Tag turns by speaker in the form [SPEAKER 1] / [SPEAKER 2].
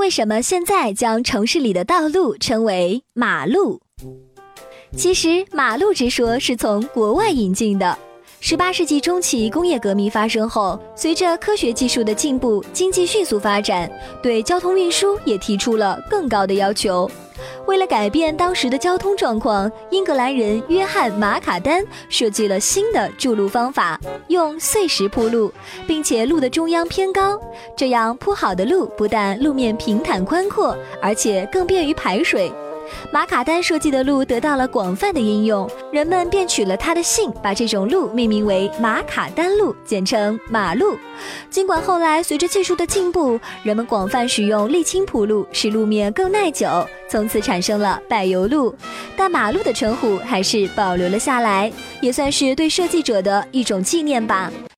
[SPEAKER 1] 为什么现在将城市里的道路称为马路？其实，马路之说是从国外引进的。十八世纪中期，工业革命发生后，随着科学技术的进步，经济迅速发展，对交通运输也提出了更高的要求。为了改变当时的交通状况，英格兰人约翰·马卡丹设计了新的筑路方法，用碎石铺路，并且路的中央偏高，这样铺好的路不但路面平坦宽阔，而且更便于排水。马卡丹设计的路得到了广泛的应用，人们便取了他的姓，把这种路命名为马卡丹路，简称马路。尽管后来随着技术的进步，人们广泛使用沥青铺路，使路面更耐久，从此产生了柏油路，但马路的称呼还是保留了下来，也算是对设计者的一种纪念吧。